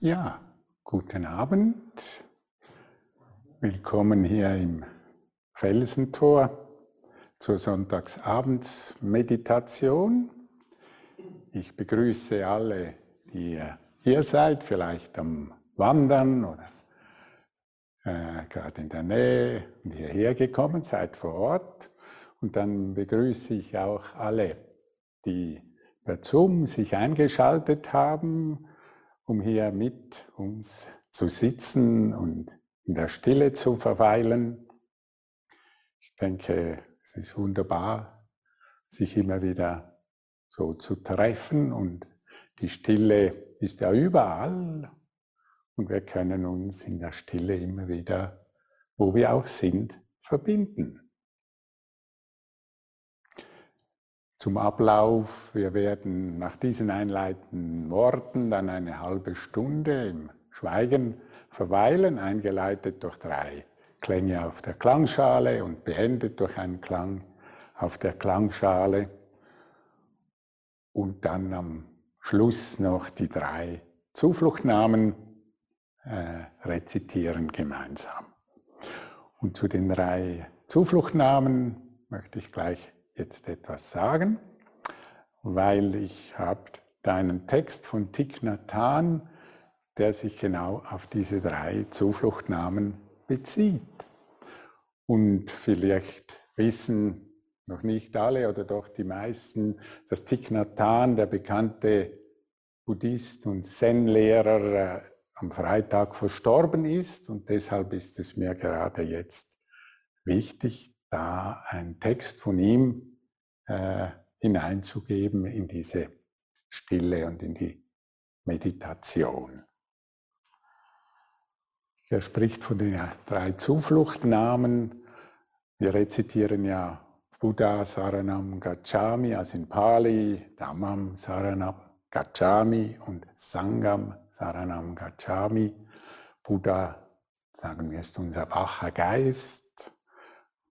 Ja, guten Abend. Willkommen hier im Felsentor zur Sonntagsabendsmeditation. Ich begrüße alle, die hier seid, vielleicht am Wandern oder äh, gerade in der Nähe und hierher gekommen seid vor Ort. Und dann begrüße ich auch alle, die per Zoom sich eingeschaltet haben um hier mit uns zu sitzen und in der Stille zu verweilen. Ich denke, es ist wunderbar, sich immer wieder so zu treffen und die Stille ist ja überall und wir können uns in der Stille immer wieder, wo wir auch sind, verbinden. Zum Ablauf. Wir werden nach diesen einleitenden Worten dann eine halbe Stunde im Schweigen verweilen, eingeleitet durch drei Klänge auf der Klangschale und beendet durch einen Klang auf der Klangschale. Und dann am Schluss noch die drei Zufluchtnamen äh, rezitieren gemeinsam. Und zu den drei Zufluchtnamen möchte ich gleich jetzt etwas sagen, weil ich habe deinen Text von Thich Nhat Hanh, der sich genau auf diese drei Zufluchtnamen bezieht. Und vielleicht wissen noch nicht alle oder doch die meisten, dass Thich Nhat Hanh, der bekannte Buddhist und Zen-Lehrer, äh, am Freitag verstorben ist. Und deshalb ist es mir gerade jetzt wichtig, da ein Text von ihm äh, hineinzugeben in diese Stille und in die Meditation. Er spricht von den drei Zufluchtnamen. Wir rezitieren ja Buddha Saranam Gacchami, also in Pali, Dhammam Saranam Gacchami und Sangam Saranam Gacchami. Buddha, sagen wir, ist unser wacher Geist.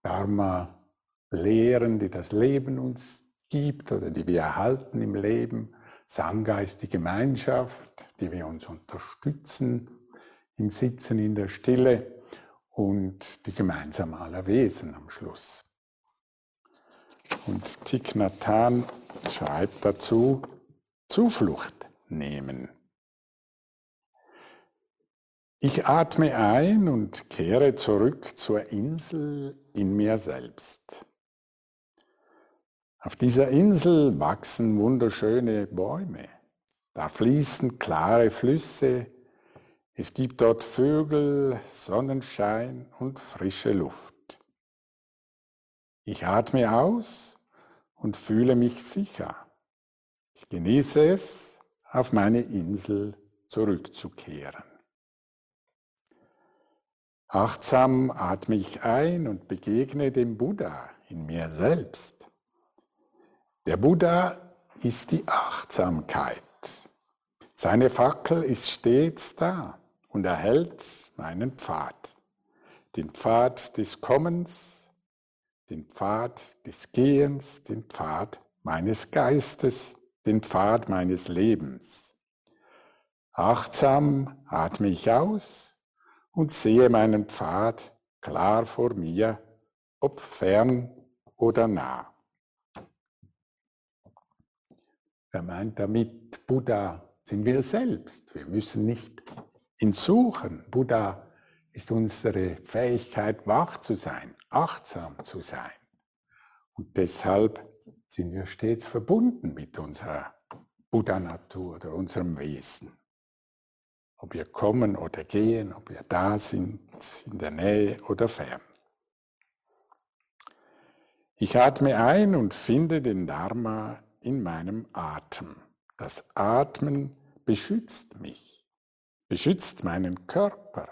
Dharma, Lehren, die das Leben uns gibt oder die wir erhalten im Leben. Sangha ist die Gemeinschaft, die wir uns unterstützen im Sitzen in der Stille und die gemeinsame aller Wesen am Schluss. Und Thich Nhat Hanh schreibt dazu, Zuflucht nehmen. Ich atme ein und kehre zurück zur Insel in mir selbst. Auf dieser Insel wachsen wunderschöne Bäume. Da fließen klare Flüsse. Es gibt dort Vögel, Sonnenschein und frische Luft. Ich atme aus und fühle mich sicher. Ich genieße es, auf meine Insel zurückzukehren. Achtsam atme ich ein und begegne dem Buddha in mir selbst. Der Buddha ist die Achtsamkeit. Seine Fackel ist stets da und erhält meinen Pfad. Den Pfad des Kommens, den Pfad des Gehens, den Pfad meines Geistes, den Pfad meines Lebens. Achtsam atme ich aus und sehe meinen Pfad klar vor mir, ob fern oder nah. Er meint damit, Buddha sind wir selbst. Wir müssen nicht ihn suchen. Buddha ist unsere Fähigkeit, wach zu sein, achtsam zu sein. Und deshalb sind wir stets verbunden mit unserer Buddha-Natur oder unserem Wesen ob wir kommen oder gehen, ob wir da sind, in der Nähe oder fern. Ich atme ein und finde den Dharma in meinem Atem. Das Atmen beschützt mich, beschützt meinen Körper,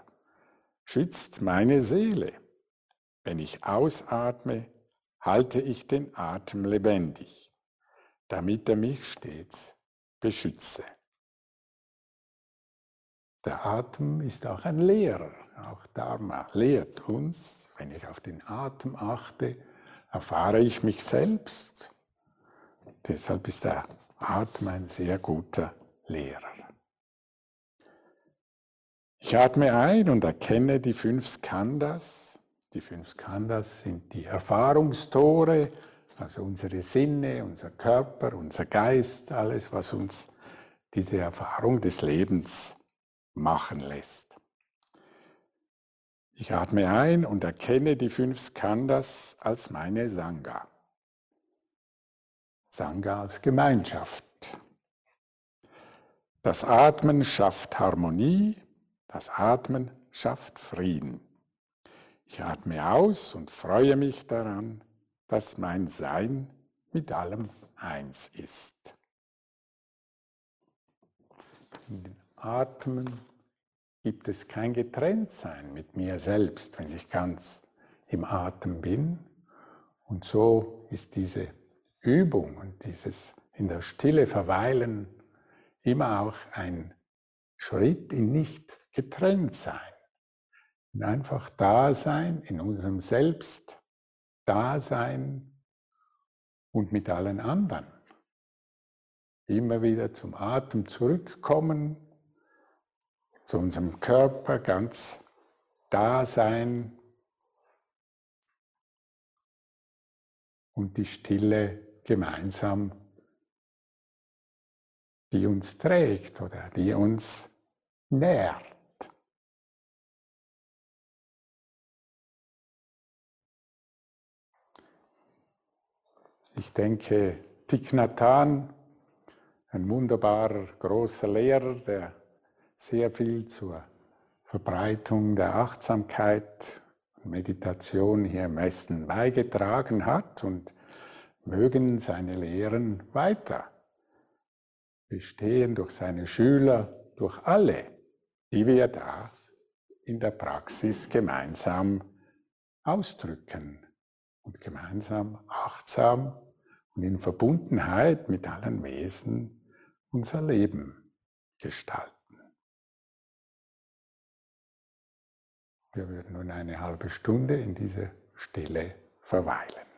schützt meine Seele. Wenn ich ausatme, halte ich den Atem lebendig, damit er mich stets beschütze. Der Atem ist auch ein Lehrer. Auch Dharma lehrt uns, wenn ich auf den Atem achte, erfahre ich mich selbst. Deshalb ist der Atem ein sehr guter Lehrer. Ich atme ein und erkenne die fünf Skandhas. Die fünf Skandhas sind die Erfahrungstore, also unsere Sinne, unser Körper, unser Geist, alles, was uns diese Erfahrung des Lebens machen lässt. Ich atme ein und erkenne die fünf Skandhas als meine Sangha. Sangha als Gemeinschaft. Das Atmen schafft Harmonie, das Atmen schafft Frieden. Ich atme aus und freue mich daran, dass mein Sein mit allem eins ist. In den Atmen gibt es kein Getrenntsein mit mir selbst, wenn ich ganz im Atem bin. Und so ist diese Übung und dieses in der Stille verweilen immer auch ein Schritt in nicht getrennt sein, in einfach Dasein, in unserem Selbst Dasein und mit allen anderen. Immer wieder zum Atem zurückkommen, zu unserem Körper ganz Dasein und die Stille gemeinsam die uns trägt oder die uns nährt. Ich denke, Thich Nhat Hanh, ein wunderbarer großer Lehrer, der sehr viel zur Verbreitung der Achtsamkeit und Meditation hier im Westen beigetragen hat und mögen seine Lehren weiter bestehen durch seine Schüler, durch alle, die wir da in der Praxis gemeinsam ausdrücken und gemeinsam achtsam und in Verbundenheit mit allen Wesen unser Leben gestalten. Wir würden nun eine halbe Stunde in diese Stille verweilen.